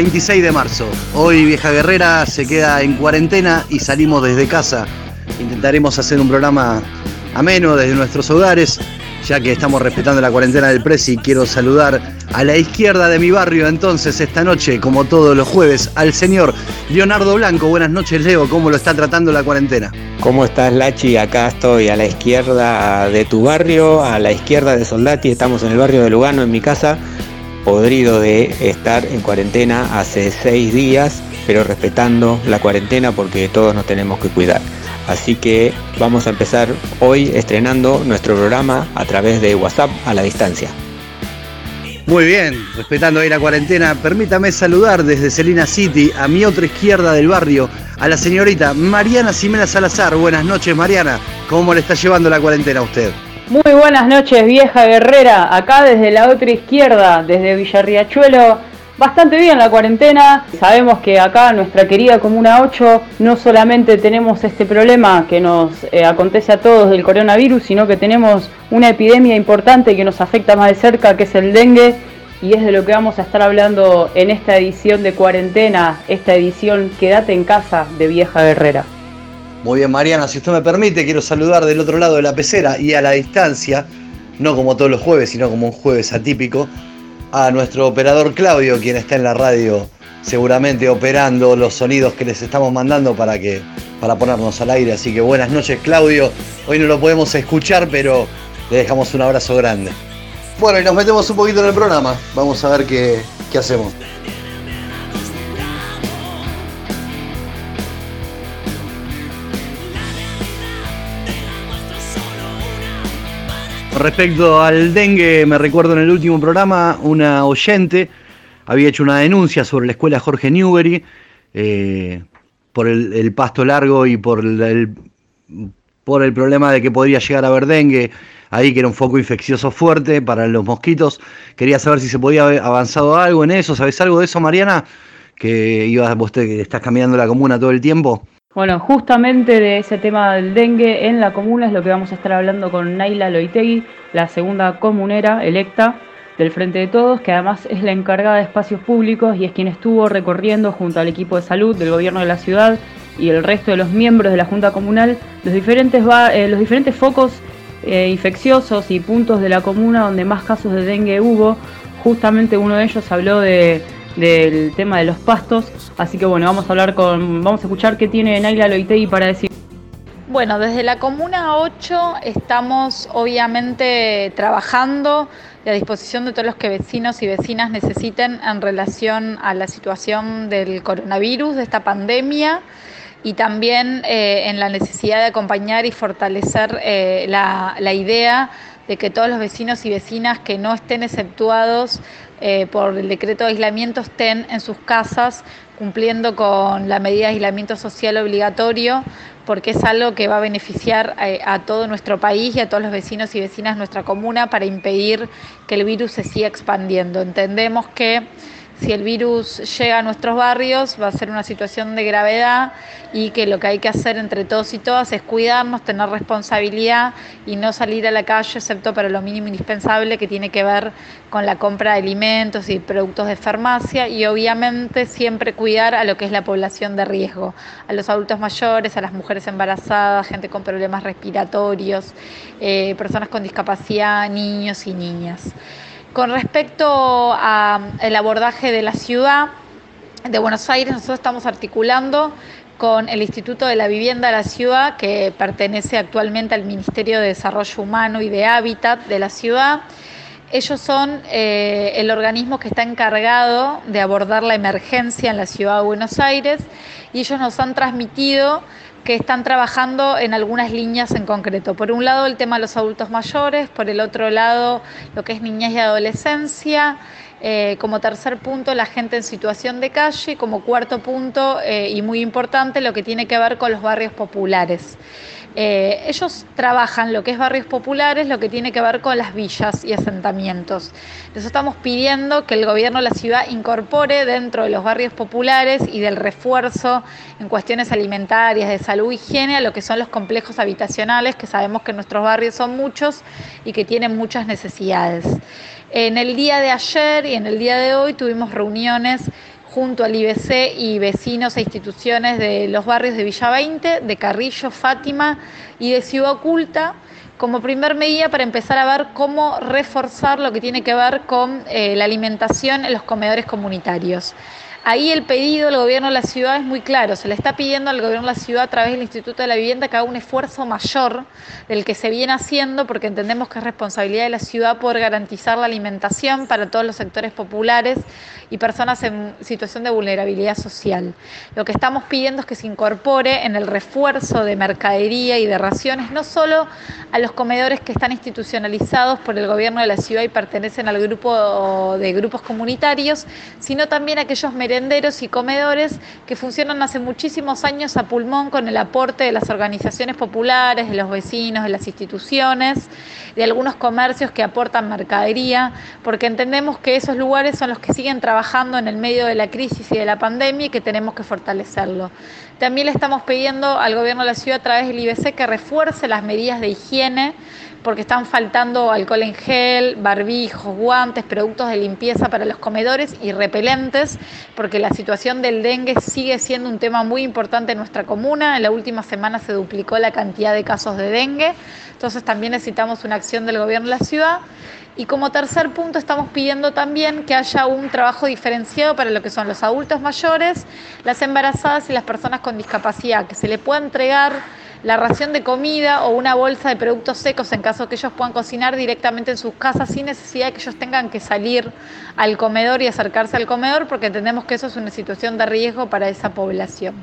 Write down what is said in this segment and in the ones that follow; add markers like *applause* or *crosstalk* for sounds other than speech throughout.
Jueves 26 de marzo. Hoy Vieja Guerrera se queda en cuarentena y salimos desde casa. Intentaremos hacer un programa ameno desde nuestros hogares, ya que estamos respetando la cuarentena del Presi. Quiero saludar a la izquierda de mi barrio entonces esta noche, como todos los jueves, al señor Leonardo Blanco. Buenas noches, Leo. ¿Cómo lo está tratando la cuarentena? ¿Cómo estás, Lachi? Acá estoy a la izquierda de tu barrio, a la izquierda de Soldati. Estamos en el barrio de Lugano, en mi casa podrido de estar en cuarentena hace seis días, pero respetando la cuarentena porque todos nos tenemos que cuidar. Así que vamos a empezar hoy estrenando nuestro programa a través de WhatsApp a la distancia. Muy bien, respetando ahí la cuarentena, permítame saludar desde Celina City a mi otra izquierda del barrio, a la señorita Mariana Ximena Salazar. Buenas noches, Mariana. ¿Cómo le está llevando la cuarentena a usted? Muy buenas noches, vieja guerrera. Acá desde la otra izquierda, desde Villarriachuelo. Bastante bien la cuarentena. Sabemos que acá, nuestra querida Comuna 8, no solamente tenemos este problema que nos eh, acontece a todos del coronavirus, sino que tenemos una epidemia importante que nos afecta más de cerca, que es el dengue. Y es de lo que vamos a estar hablando en esta edición de cuarentena, esta edición Quédate en casa de Vieja Guerrera. Muy bien, Mariana, si usted me permite, quiero saludar del otro lado de la pecera y a la distancia, no como todos los jueves, sino como un jueves atípico, a nuestro operador Claudio, quien está en la radio seguramente operando los sonidos que les estamos mandando para que para ponernos al aire. Así que buenas noches, Claudio. Hoy no lo podemos escuchar, pero le dejamos un abrazo grande. Bueno, y nos metemos un poquito en el programa. Vamos a ver qué, qué hacemos. Respecto al dengue, me recuerdo en el último programa, una oyente había hecho una denuncia sobre la escuela Jorge Newbery eh, por el, pasto largo y por el, por el problema de que podría llegar a haber dengue ahí, que era un foco infeccioso fuerte para los mosquitos. Quería saber si se podía haber avanzado algo en eso. ¿Sabes algo de eso, Mariana? Que ibas, vos que estás cambiando la comuna todo el tiempo. Bueno, justamente de ese tema del dengue en la comuna es lo que vamos a estar hablando con Naila Loitegui, la segunda comunera electa del Frente de Todos, que además es la encargada de espacios públicos y es quien estuvo recorriendo junto al equipo de salud del gobierno de la ciudad y el resto de los miembros de la Junta Comunal los diferentes, eh, los diferentes focos eh, infecciosos y puntos de la comuna donde más casos de dengue hubo. Justamente uno de ellos habló de del tema de los pastos. Así que bueno, vamos a hablar con, vamos a escuchar qué tiene Naila Loitei para decir. Bueno, desde la Comuna 8 estamos obviamente trabajando a disposición de todos los que vecinos y vecinas necesiten en relación a la situación del coronavirus, de esta pandemia, y también eh, en la necesidad de acompañar y fortalecer eh, la, la idea de que todos los vecinos y vecinas que no estén exceptuados eh, por el decreto de aislamiento estén en sus casas cumpliendo con la medida de aislamiento social obligatorio, porque es algo que va a beneficiar eh, a, todo nuestro país y a todos los vecinos y vecinas de nuestra comuna para impedir que el virus se siga expandiendo. Entendemos que si el virus llega a nuestros barrios va a ser una situación de gravedad y que lo que hay que hacer entre todos y todas es cuidarnos, tener responsabilidad y no salir a la calle excepto para lo mínimo indispensable que tiene que ver con la compra de alimentos y productos de farmacia y obviamente siempre cuidar a lo que es la población de riesgo, a los adultos mayores, a las mujeres embarazadas, gente con problemas respiratorios, eh, personas con discapacidad, niños y niñas. Con respecto al abordaje de la ciudad de Buenos Aires, nosotros estamos articulando con el Instituto de la Vivienda de la Ciudad, que pertenece actualmente al Ministerio de Desarrollo Humano y de Hábitat de la ciudad. Ellos son eh, el organismo que está encargado de abordar la emergencia en la ciudad de Buenos Aires y ellos nos han transmitido que están trabajando en algunas líneas en concreto. Por un lado el tema de los adultos mayores, por el otro lado lo que es niñez y adolescencia, eh, como tercer punto la gente en situación de calle, como cuarto punto eh, y muy importante lo que tiene que ver con los barrios populares. Eh, ellos trabajan lo que es barrios populares, lo que tiene que ver con las villas y asentamientos. Les estamos pidiendo que el gobierno de la ciudad incorpore dentro de los barrios populares y del refuerzo en cuestiones alimentarias, de salud, higiene, a lo que son los complejos habitacionales, que sabemos que nuestros barrios son muchos y que tienen muchas necesidades. En el día de ayer y en el día de hoy tuvimos reuniones junto al IBC y vecinos e instituciones de los barrios de Villa 20, de Carrillo, Fátima y de Ciudad Oculta como primer medida para empezar a ver cómo reforzar lo que tiene que ver con eh, la alimentación en los comedores comunitarios. Ahí el pedido del gobierno de la ciudad es muy claro, se le está pidiendo al gobierno de la ciudad a través del Instituto de la Vivienda que haga un esfuerzo mayor del que se viene haciendo porque entendemos que es responsabilidad de la ciudad poder garantizar la alimentación para todos los sectores populares y personas en situación de vulnerabilidad social. Lo que estamos pidiendo es que se incorpore en el refuerzo de mercadería y de raciones no solo a los comedores que están institucionalizados por el gobierno de la ciudad y pertenecen al grupo de grupos comunitarios, sino también a aquellos merenderos y comedores que funcionan hace muchísimos años a pulmón con el aporte de las organizaciones populares, de los vecinos, de las instituciones, de algunos comercios que aportan mercadería, porque entendemos que esos lugares son los que siguen trabajando en el medio de la crisis y de la pandemia y que tenemos que fortalecerlo. También le estamos pidiendo al gobierno de la ciudad a través del IBC que refuerce las medidas de higiene porque están faltando alcohol en gel, barbijos, guantes, productos de limpieza para los comedores y repelentes, porque la situación del dengue sigue siendo un tema muy importante en nuestra comuna. En la última semana se duplicó la cantidad de casos de dengue, entonces también necesitamos una acción del gobierno de la ciudad. Y como tercer punto estamos pidiendo también que haya un trabajo diferenciado para lo que son los adultos mayores, las embarazadas y las personas con discapacidad, que se le pueda entregar la ración de comida o una bolsa de productos secos en caso que ellos puedan cocinar directamente en sus casas sin necesidad de que ellos tengan que salir al comedor y acercarse al comedor porque entendemos que eso es una situación de riesgo para esa población.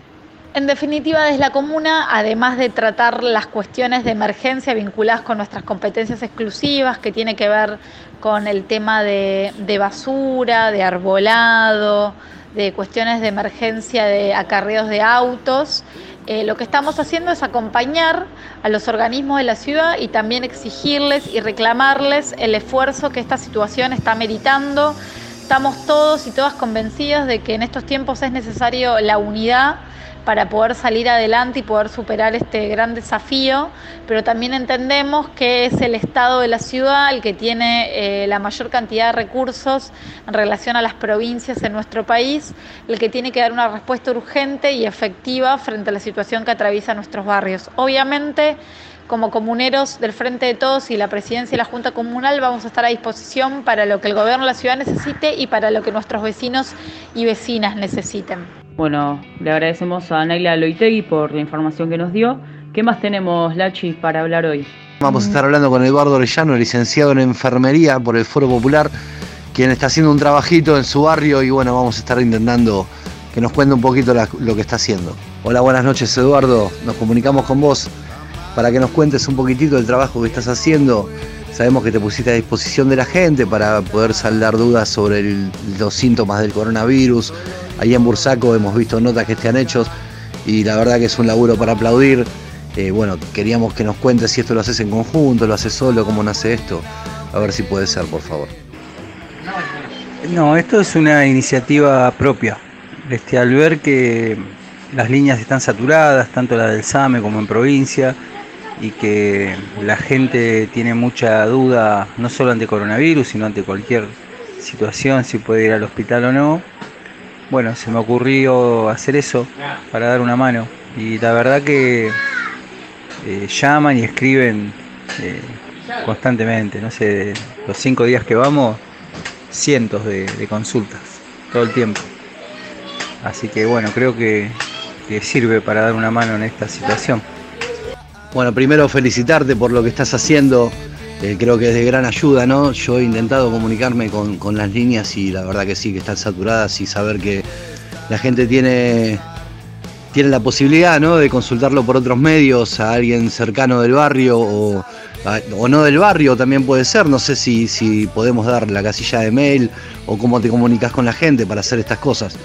En definitiva, desde la comuna, además de tratar las cuestiones de emergencia vinculadas con nuestras competencias exclusivas, que tiene que ver con el tema de, de basura, de arbolado, de cuestiones de emergencia de acarreos de autos, eh, lo que estamos haciendo es acompañar a los organismos de la ciudad y también exigirles y reclamarles el esfuerzo que esta situación está meritando. Estamos todos y todas convencidos de que en estos tiempos es necesario la unidad para poder salir adelante y poder superar este gran desafío, pero también entendemos que es el Estado de la ciudad el que tiene eh, la mayor cantidad de recursos en relación a las provincias en nuestro país, el que tiene que dar una respuesta urgente y efectiva frente a la situación que atraviesa nuestros barrios. Obviamente, como comuneros del Frente de Todos y la Presidencia y la Junta Comunal vamos a estar a disposición para lo que el gobierno de la ciudad necesite y para lo que nuestros vecinos y vecinas necesiten. Bueno, le agradecemos a Naila Loitegui por la información que nos dio. ¿Qué más tenemos, Lachi, para hablar hoy? Vamos a estar hablando con Eduardo Orellano, licenciado en enfermería por el Foro Popular, quien está haciendo un trabajito en su barrio y bueno, vamos a estar intentando que nos cuente un poquito lo que está haciendo. Hola, buenas noches Eduardo, nos comunicamos con vos para que nos cuentes un poquitito del trabajo que estás haciendo. Sabemos que te pusiste a disposición de la gente para poder saldar dudas sobre los síntomas del coronavirus, Ahí en Bursaco hemos visto notas que te han hecho y la verdad que es un laburo para aplaudir. Eh, bueno, queríamos que nos cuentes si esto lo haces en conjunto, lo haces solo, cómo nace esto. A ver si puede ser, por favor. No, esto es una iniciativa propia. Este, al ver que las líneas están saturadas, tanto la del SAME como en provincia, y que la gente tiene mucha duda, no solo ante coronavirus, sino ante cualquier situación, si puede ir al hospital o no, bueno, se me ocurrió hacer eso para dar una mano. Y la verdad que eh, llaman y escriben eh, constantemente, no sé, los cinco días que vamos, cientos de, consultas, todo el tiempo. Así que bueno, creo que, que sirve para dar una mano en esta situación. Bueno, primero felicitarte por lo que estás haciendo eh, creo que es de gran ayuda, ¿no? Yo he intentado comunicarme con, las líneas y la verdad que sí, que están saturadas y saber que la gente tiene, tiene la posibilidad, ¿no? De consultarlo por otros medios, a alguien cercano del barrio o, o no del barrio también puede ser. No sé si, si podemos dar la casilla de mail o cómo te comunicas con la gente para hacer estas cosas.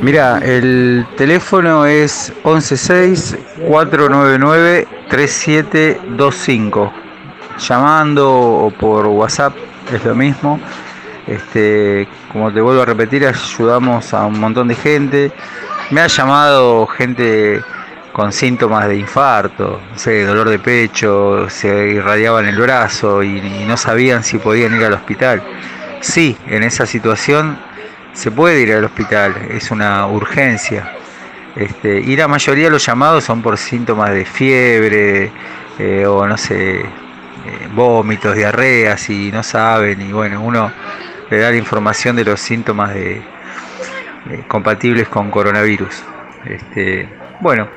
Mira, el teléfono es 116-499-3725. Llamando o por WhatsApp es lo mismo. Este, como te vuelvo a repetir, ayudamos a un montón de gente. Me ha llamado gente con síntomas de infarto, dolor de pecho, se irradiaban el brazo y no sabían si podían ir al hospital sí, en esa situación se puede ir al hospital, es una urgencia. Este, y la mayoría de los llamados son por síntomas de fiebre eh, o no sé, eh, vómitos, diarreas y no saben. Y bueno, uno le da la información de los síntomas de, eh, compatibles con coronavirus. Este, bueno,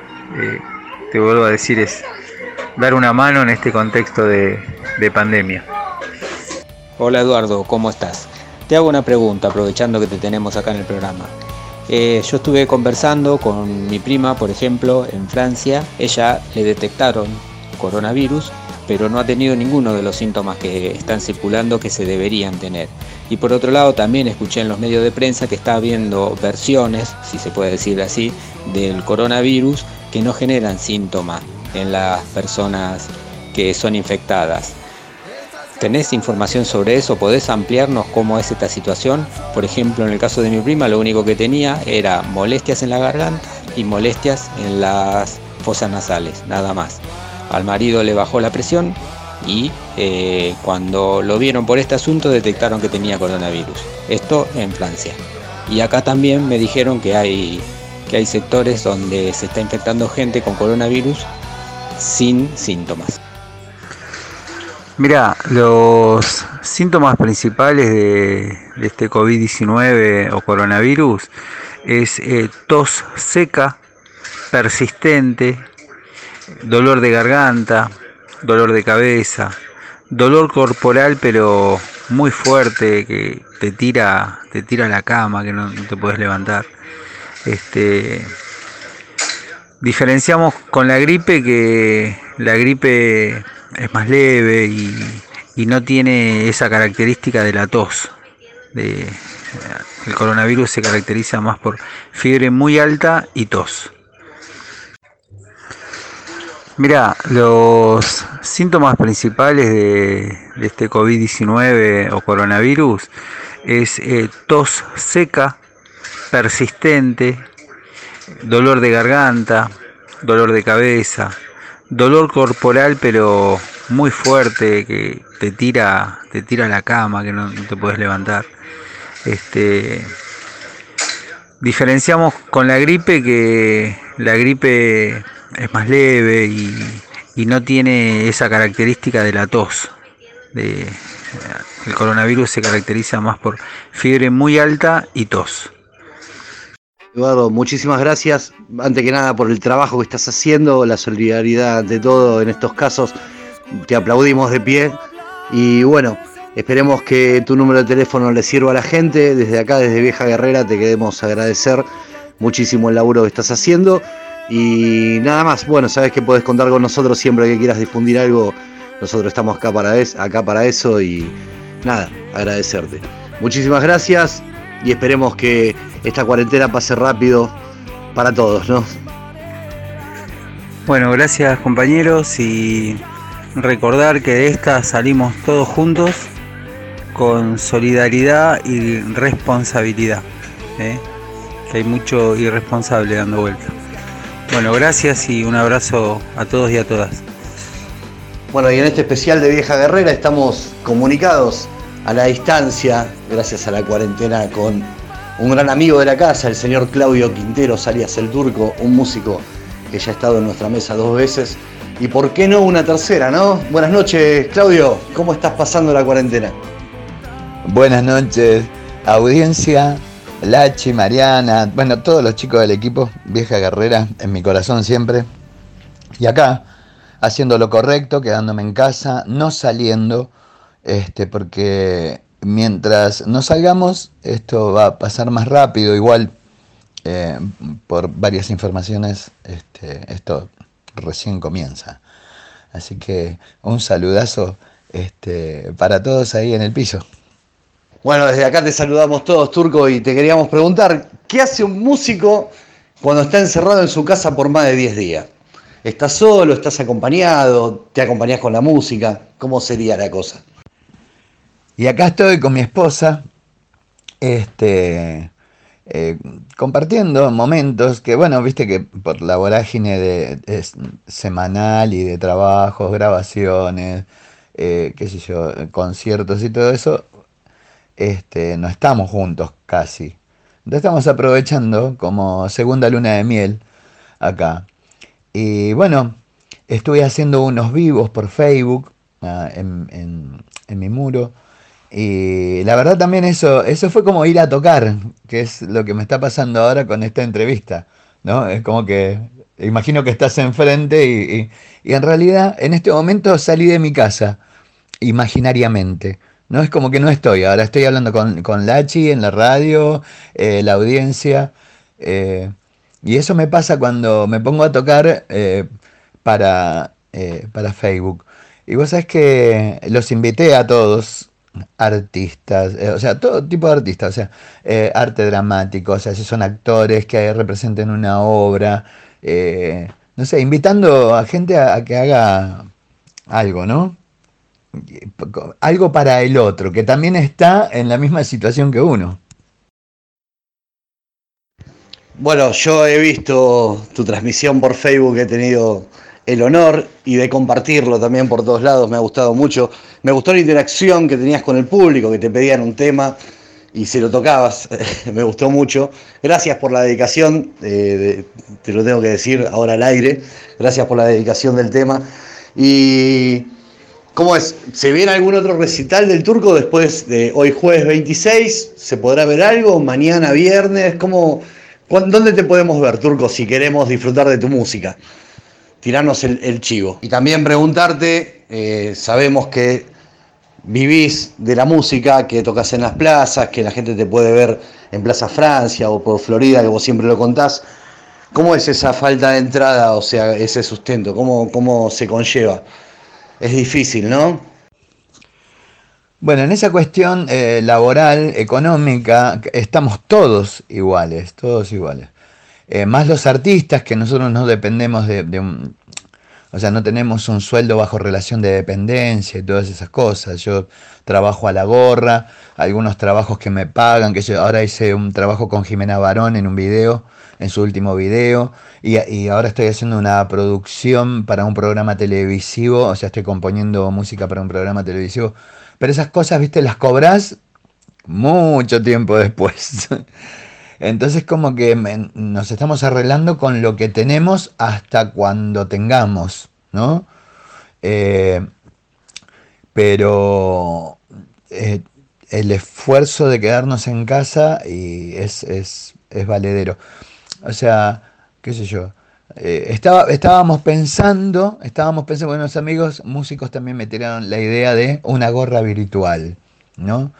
te vuelvo a decir, es dar una mano en este contexto de, de pandemia. Hola Eduardo, ¿cómo estás? Te hago una pregunta aprovechando que te tenemos acá en el programa. Eh, yo estuve conversando con mi prima, por ejemplo, en Francia. Ella le detectaron coronavirus, pero no ha tenido ninguno de los síntomas que están circulando que se deberían tener. Y por otro lado, también escuché en los medios de prensa que está habiendo versiones, si se puede decir así, del coronavirus que no generan síntomas en las personas que son infectadas. ¿Tenés información sobre eso? ¿Podés ampliarnos cómo es esta situación? Por ejemplo, en el caso de mi prima, lo único que tenía era molestias en la garganta y molestias en las fosas nasales, nada más. Al marido le bajó la presión y eh, cuando lo vieron por este asunto detectaron que tenía coronavirus. Esto en Francia. Y acá también me dijeron que hay, que hay sectores donde se está infectando gente con coronavirus sin síntomas. Mira, los síntomas principales de, este COVID-19 o coronavirus es eh, tos seca, persistente, dolor de garganta, dolor de cabeza, dolor corporal pero muy fuerte que te tira, te tira a la cama, que no, te puedes levantar. Este, diferenciamos con la gripe que la gripe es más leve y, no tiene esa característica de la tos. De, el coronavirus se caracteriza más por fiebre muy alta y tos. Mira, los síntomas principales de, este COVID-19 o coronavirus es eh, tos seca, persistente, dolor de garganta, dolor de cabeza, dolor corporal pero muy fuerte que te tira te tira a la cama que no, te puedes levantar. Este diferenciamos con la gripe que la gripe es más leve y, y no tiene esa característica de la tos. De, el coronavirus se caracteriza más por fiebre muy alta y tos Eduardo, muchísimas gracias, antes que nada, por el trabajo que estás haciendo, la solidaridad de todo en estos casos. Te aplaudimos de pie y bueno, esperemos que tu número de teléfono le sirva a la gente. Desde acá, desde Vieja Guerrera, te queremos agradecer muchísimo el laburo que estás haciendo. Y nada más, bueno, sabes que puedes contar con nosotros siempre que quieras difundir algo. Nosotros estamos acá para eso y nada, agradecerte. Muchísimas gracias y esperemos que esta cuarentena pase rápido para todos, ¿no? Bueno, gracias compañeros y recordar que de esta salimos todos juntos con solidaridad y responsabilidad, ¿eh? que hay mucho irresponsable dando vuelta. Bueno, gracias y un abrazo a todos y a todas. Bueno, y en este especial de Vieja Guerrera estamos comunicados a la distancia, gracias a la cuarentena, con un gran amigo de la casa, el señor Claudio Quintero, alias el Turco, un músico que ya ha estado en nuestra mesa dos veces. Y por qué no una tercera, ¿no? Buenas noches, Claudio. ¿Cómo estás pasando la cuarentena? Buenas noches, audiencia, Lachi, Mariana, bueno, todos los chicos del equipo, vieja guerrera, en mi corazón siempre. Y acá, haciendo lo correcto, quedándome en casa, no saliendo este, porque mientras no salgamos, esto va a pasar más rápido, igual eh, por varias informaciones, este, esto recién comienza. Así que un saludazo este, para todos ahí en el piso. Bueno, desde acá te saludamos todos, Turco, y te queríamos preguntar, ¿qué hace un músico cuando está encerrado en su casa por más de 10 días? ¿Estás solo? ¿Estás acompañado? ¿Te acompañás con la música? ¿Cómo sería la cosa? Y acá estoy con mi esposa, este, eh, compartiendo momentos que, bueno, viste que por la vorágine de, semanal y de trabajos, grabaciones, eh, qué sé yo, conciertos y todo eso, este, no estamos juntos casi. Entonces estamos aprovechando como segunda luna de miel acá. Y bueno, estuve haciendo unos vivos por Facebook ah, en, mi muro. Y la verdad también eso, eso fue como ir a tocar, que es lo que me está pasando ahora con esta entrevista. ¿no? Es como que imagino que estás enfrente y, y, en realidad en este momento salí de mi casa imaginariamente. No es como que no estoy, ahora estoy hablando con, con Lachi en la radio, eh, la audiencia, eh, y eso me pasa cuando me pongo a tocar eh, para, para Facebook. Y vos sabés que los invité a todos, artistas, o sea, todo tipo de artistas, o sea, arte dramático, o sea, si son actores que representen una obra, no sé, invitando a gente a que haga algo, ¿no? algo para el otro, que también está en la misma situación que uno. Bueno, yo he visto tu transmisión por Facebook, he tenido el honor y de compartirlo también por todos lados, me ha gustado mucho. Me gustó la interacción que tenías con el público, que te pedían un tema y se lo tocabas, *laughs* me gustó mucho. Gracias por la dedicación, eh, te lo tengo que decir ahora al aire, gracias por la dedicación del tema. Y ¿Cómo es? ¿Se viene algún otro recital del turco después de hoy jueves 26? ¿Se podrá ver algo? ¿Mañana viernes? ¿Cómo, ¿Dónde te podemos ver, turco, si queremos disfrutar de tu música? Tirarnos el, chivo. Y también preguntarte, eh, sabemos que vivís de la música, que tocas en las plazas, que la gente te puede ver en Plaza Francia o por Florida, que vos siempre lo contás. ¿Cómo es esa falta de entrada, o sea, ese sustento? ¿Cómo, cómo se conlleva? es difícil, ¿no? Bueno, en esa cuestión eh, laboral, económica, estamos todos iguales, todos iguales. Eh, más los artistas, que nosotros no dependemos de, un... O sea, no tenemos un sueldo bajo relación de dependencia y todas esas cosas. Yo trabajo a la gorra, algunos trabajos que me pagan, que yo ahora hice un trabajo con Jimena Barón en un video en su último video y, ahora estoy haciendo una producción para un programa televisivo, o sea, estoy componiendo música para un programa televisivo, pero esas cosas, viste, las cobras mucho tiempo después. *laughs* Entonces como que nos estamos arreglando con lo que tenemos hasta cuando tengamos, ¿no? Eh, pero eh, el esfuerzo de quedarnos en casa y es, es, es valedero. O sea, qué sé yo. Eh, estaba, estábamos pensando, estábamos pensando, unos amigos músicos también me tiraron la idea de una gorra virtual, ¿no?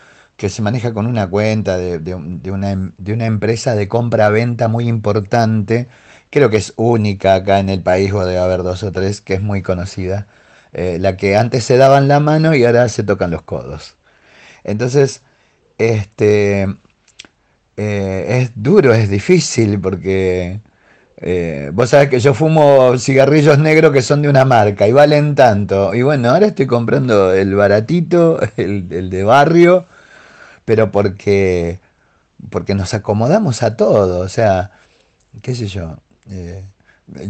Que se maneja con una cuenta de, una, de una empresa de compra-venta muy importante, creo que es única acá en el país, o debe haber dos o tres, que es muy conocida, eh, la que antes se daban la mano y ahora se tocan los codos. Entonces, este, eh, es duro, es difícil porque eh, vos sabés que yo fumo cigarrillos negros que son de una marca y valen tanto. Y bueno, ahora estoy comprando el baratito, *laughs* el, de barrio, pero porque, porque nos acomodamos a todo. O sea, qué sé yo, eh,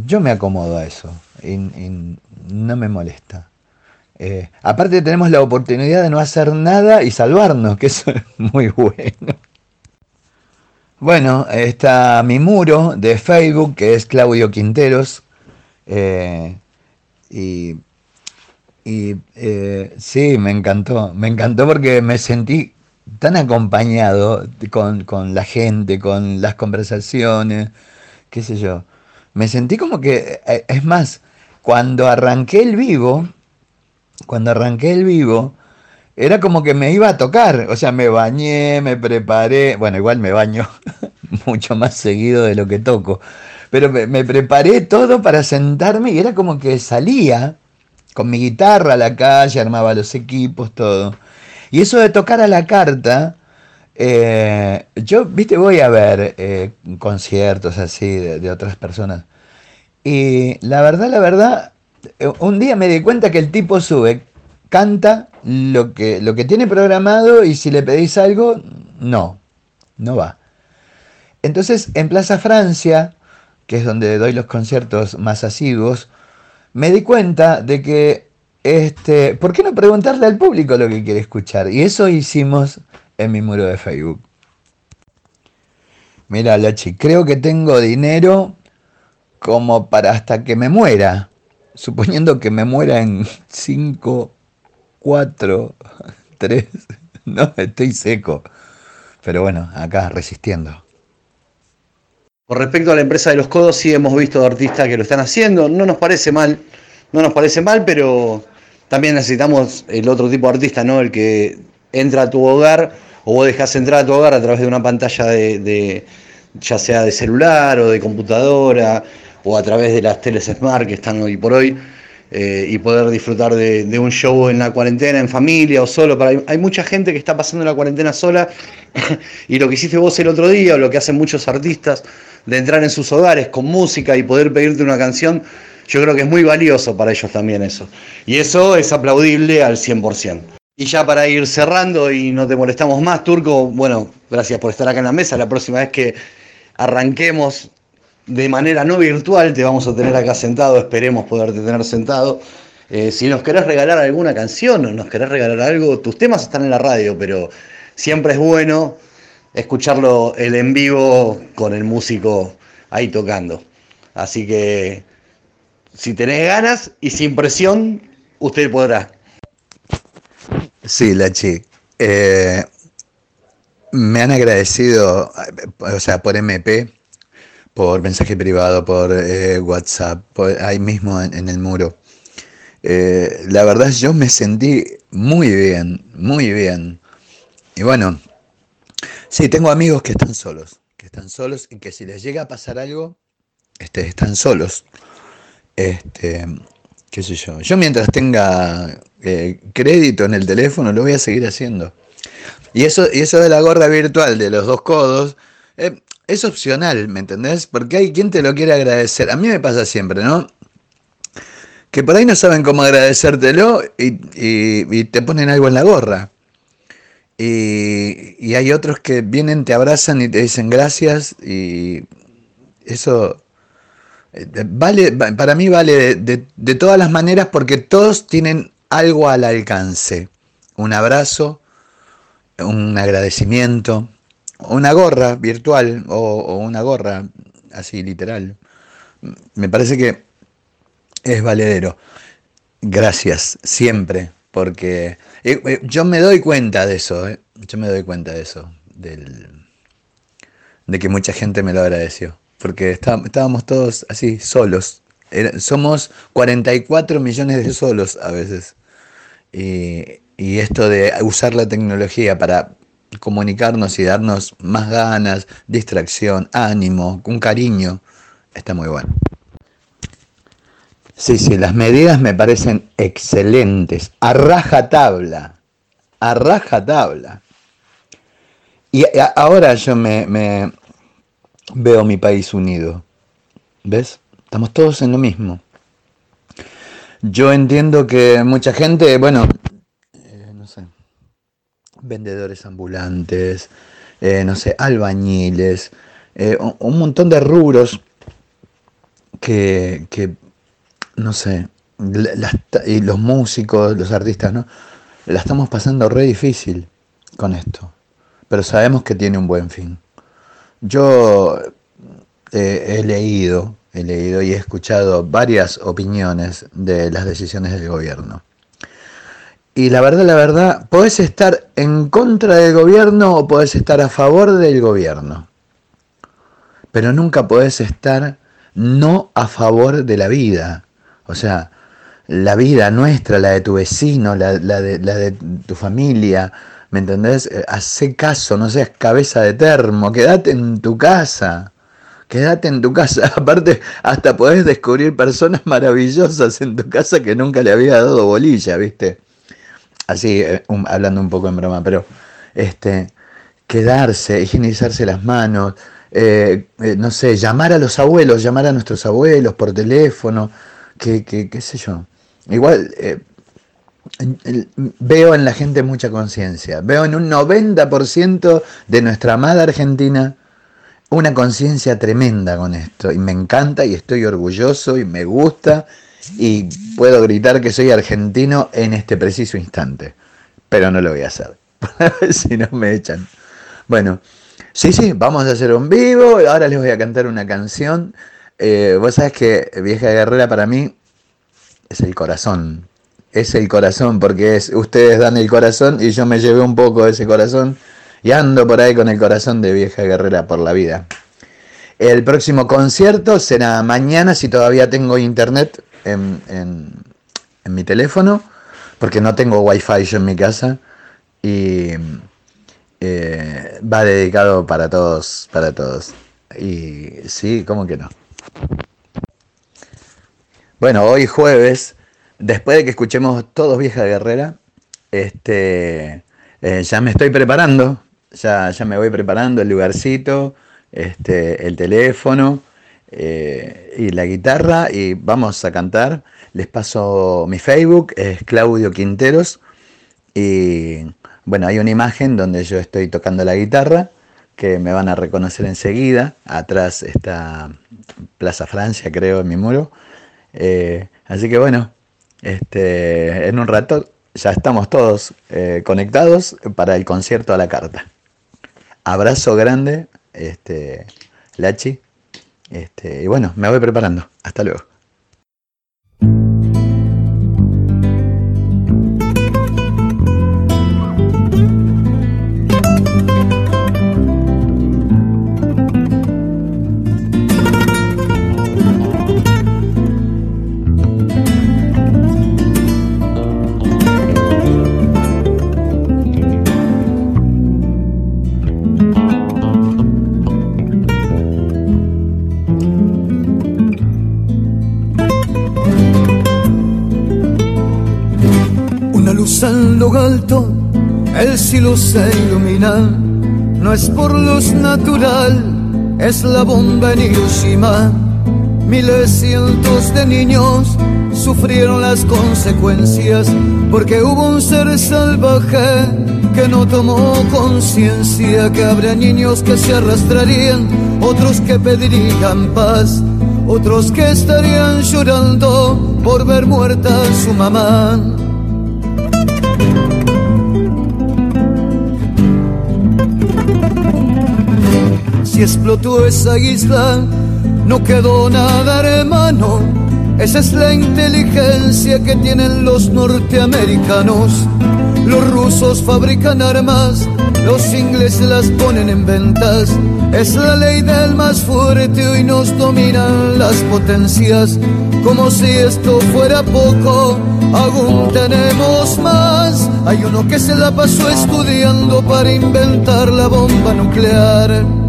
yo me acomodo a eso y, no me molesta. aparte tenemos la oportunidad de no hacer nada y salvarnos, que eso *laughs* es muy bueno. Bueno, está mi muro de Facebook, que es Claudio Quinteros. Eh, y, eh, sí, me encantó. Me encantó porque me sentí tan acompañado con, con, la gente, con las conversaciones, qué sé yo. Me sentí como que, eh, es más, cuando arranqué el vivo, cuando arranqué el vivo, era como que me iba a tocar, o sea, me bañé, me preparé, bueno, igual me baño *laughs* mucho más seguido de lo que toco, pero me, preparé todo para sentarme y era como que salía con mi guitarra a la calle, armaba los equipos, todo. Y eso de tocar a la carta, eh, yo, viste, voy a ver eh, conciertos así de, de otras personas. Y la verdad, la verdad, eh, un día me di cuenta que el tipo sube canta lo que, lo que tiene programado y si le pedís algo, no, no va. Entonces, en Plaza Francia, que es donde doy los conciertos más asiduos, me di cuenta de que, este, ¿por qué no preguntarle al público lo que quiere escuchar? Y eso hicimos en mi muro de Facebook. Mira, Lachi, creo que tengo dinero como para hasta que me muera. Suponiendo que me muera en 5, 4, 3. No, estoy seco. Pero bueno, acá resistiendo. Con respecto a la empresa de los codos, sí hemos visto artistas que lo están haciendo. No nos parece mal, no nos parece mal, pero también necesitamos el otro tipo de artista, ¿no? El que entra a tu hogar o vos dejás entrar a tu hogar a través de una pantalla de, ya sea de celular o de computadora o a través de las teles smart que están hoy por hoy eh, y poder disfrutar de, un show en la cuarentena, en familia o solo. Para, hay mucha gente que está pasando la cuarentena sola *laughs* y lo que hiciste vos el otro día o lo que hacen muchos artistas de entrar en sus hogares con música y poder pedirte una canción, yo creo que es muy valioso para ellos también eso. Y eso es aplaudible al 100%. Y ya para ir cerrando y no te molestamos más, Turco, bueno, gracias por estar acá en la mesa. La próxima vez que arranquemos de manera no virtual, te vamos a tener acá sentado, esperemos poderte tener sentado. Eh, si nos querés regalar alguna canción o nos querés regalar algo, tus temas están en la radio, pero siempre es bueno escucharlo el en vivo con el músico ahí tocando. Así que si tenés ganas y sin presión, usted podrá. Sí, Lachi. Eh, me han agradecido, o sea, por MP, por mensaje privado, por eh, WhatsApp, ahí mismo en, el muro. Eh, la verdad yo me sentí muy bien, muy bien. Y bueno, sí, tengo amigos que están solos, que están solos y que si les llega a pasar algo, este, están solos. Este, qué sé yo. Yo mientras tenga eh, crédito en el teléfono lo voy a seguir haciendo. Y eso, y eso de la gorra virtual de los dos codos, es opcional, ¿me entendés? Porque hay quien te lo quiere agradecer. A mí me pasa siempre, ¿no? Que por ahí no saben cómo agradecértelo y, te ponen algo en la gorra. Y, hay otros que vienen, te abrazan y te dicen gracias y eso eh, vale, para mí vale de, todas las maneras porque todos tienen algo al alcance. Un abrazo, un agradecimiento, una gorra virtual o, una gorra así literal. Me parece que es valedero. Gracias, siempre, porque eh, eh, yo me doy cuenta de eso, eh. yo me doy cuenta de eso, del, de que mucha gente me lo agradeció, porque estábamos todos así, solos. somos 44 millones de solos a veces. y esto de usar la tecnología para comunicarnos y darnos más ganas, distracción, ánimo, un cariño, está muy bueno. Sí, sí, las medidas me parecen excelentes, a raja tabla, a raja tabla. Y ahora yo me veo mi país unido, ¿ves? Estamos todos en lo mismo. Yo entiendo que mucha gente, bueno, vendedores ambulantes, eh, no sé, albañiles, eh, un, montón de rubros que, no sé, y los músicos, los artistas, ¿no? La estamos pasando re difícil con esto, pero sabemos que tiene un buen fin. Yo eh, he leído, he leído y he escuchado varias opiniones de las decisiones del gobierno. Y la verdad, la verdad, podés estar en contra del gobierno o podés estar a favor del gobierno. Pero nunca podés estar no a favor de la vida. O sea, la vida nuestra, la de tu vecino, la, de, la de, tu familia. ¿Me entendés? Eh, Hacé caso, no seas cabeza de termo, quédate en tu casa. Quédate en tu casa. *laughs* Aparte, hasta podés descubrir personas maravillosas en tu casa que nunca le había dado bolilla, ¿viste? así eh, hablando un poco en broma, pero este, quedarse, higienizarse las manos, eh, eh, no sé, llamar a los abuelos, llamar a nuestros abuelos por teléfono, que, qué sé yo. Igual veo en la gente mucha conciencia, veo en un 90% de nuestra amada Argentina una conciencia tremenda con esto, y me encanta y estoy orgulloso y me gusta y puedo gritar que soy argentino en este preciso instante, pero no lo voy a hacer. *laughs* si no me echan. Bueno, sí, sí, vamos a hacer un vivo. Ahora les voy a cantar una canción. Eh, vos sabés que Vieja Guerrera para mí es el corazón. Es el corazón, porque es, ustedes dan el corazón y yo me llevé un poco de ese corazón y ando por ahí con el corazón de Vieja Guerrera por la vida. El próximo concierto será mañana si todavía tengo internet en, en mi teléfono, porque no tengo wifi yo en mi casa y eh, va dedicado para todos, para todos. Y sí, ¿cómo que no? Bueno, hoy jueves, después de que escuchemos todos Vieja Guerrera, este, eh, ya me estoy preparando, ya, ya me voy preparando el lugarcito, este, el teléfono eh, y la guitarra y vamos a cantar. Les paso mi Facebook, es Claudio Quinteros y bueno, hay una imagen donde yo estoy tocando la guitarra que me van a reconocer enseguida. Atrás está Plaza Francia, creo, en mi muro. Eh, así que bueno, este, en un rato ya estamos todos eh, conectados para el concierto a la carta. Abrazo grande, este, Lachi. Este, y bueno, me voy preparando. Hasta luego. No es por luz natural, es la bomba en Hiroshima. Miles cientos de niños sufrieron las consecuencias porque hubo un ser salvaje que no tomó conciencia que habrá niños que se arrastrarían, otros que pedirían paz, otros que estarían llorando por ver muerta a su mamá. Si explotó esa isla, no quedó nada, hermano. Esa es la inteligencia que tienen los norteamericanos. Los rusos fabrican armas, los ingleses las ponen en ventas. Es la ley del más fuerte y nos dominan las potencias. Como si esto fuera poco, aún tenemos más. Hay uno que se la pasó estudiando para inventar la bomba nuclear.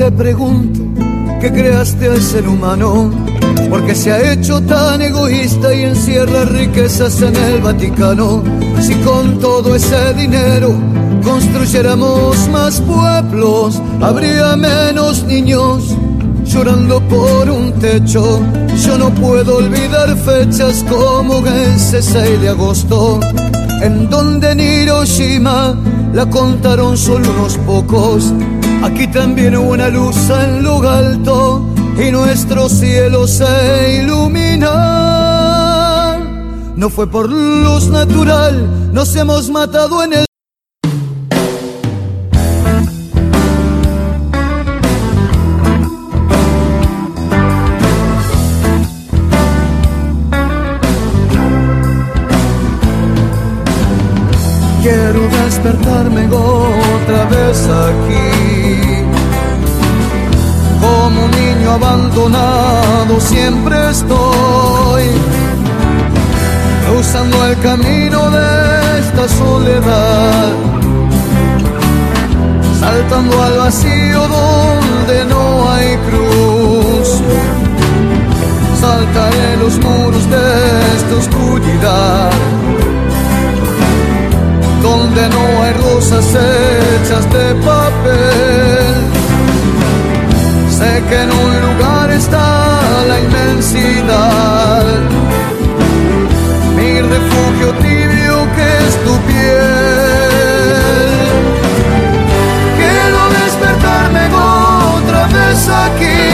Te pregunto, ¿qué creaste al ser humano? Porque se ha hecho tan egoísta y encierra riquezas en el Vaticano. Si con todo ese dinero construyéramos más pueblos, habría menos niños llorando por un techo. Yo no puedo olvidar fechas como ese 6 de agosto, en donde en Hiroshima la contaron solo unos pocos Aquí también hubo una luz en lo alto y nuestro cielo se ilumina. No fue por luz natural, nos hemos matado en el Quiero despertarme otra vez aquí. Siempre estoy, cruzando el camino de esta soledad, saltando al vacío donde no hay cruz. Saltaré los muros de esta oscuridad donde no hay rosas hechas de papel. Sé que en un lugar está la inmensidad. Mi refugio tibio que es tu piel. Quiero despertarme otra vez aquí.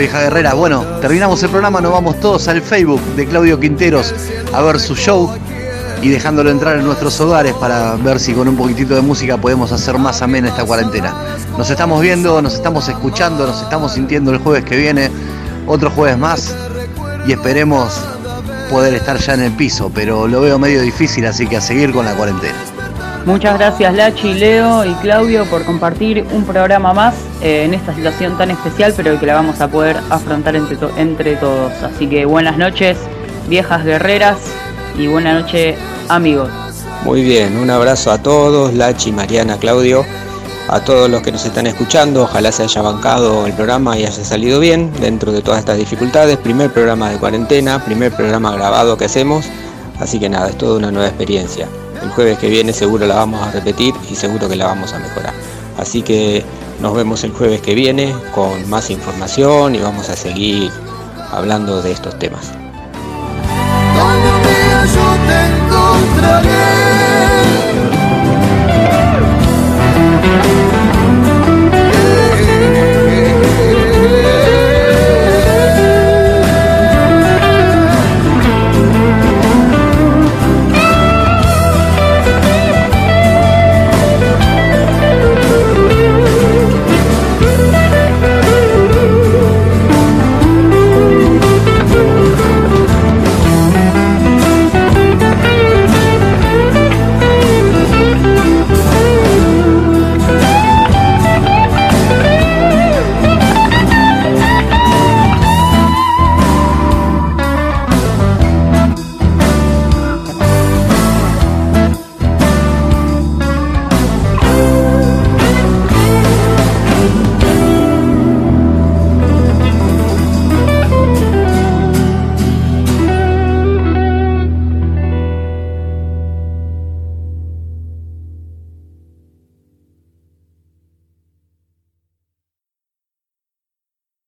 Vieja guerrera, bueno, terminamos el programa, nos vamos todos al Facebook de Claudio Quinteros a ver su show y dejándolo entrar en nuestros hogares para ver si con un poquitito de música podemos hacer más amena esta cuarentena. Nos estamos viendo, nos estamos escuchando, nos estamos sintiendo el jueves que viene, otro jueves más y esperemos poder estar ya en el piso, pero lo veo medio difícil, así que a seguir con la cuarentena. Muchas gracias Lachi, Leo y Claudio por compartir un programa más eh, en esta situación tan especial, pero que la vamos a poder afrontar entre, entre todos. Así que buenas noches, viejas guerreras, y buenas noches, amigos. Muy bien, un abrazo a todos, Lachi, Mariana, Claudio, a todos los que nos están escuchando. Ojalá se haya bancado el programa y haya salido bien dentro de todas estas dificultades. Primer programa de cuarentena, primer programa grabado que hacemos. Así que nada, es toda una nueva experiencia. El jueves que viene seguro la vamos a repetir y seguro que la vamos a mejorar. Así que nos vemos el jueves que viene con más información y vamos a seguir hablando de estos temas.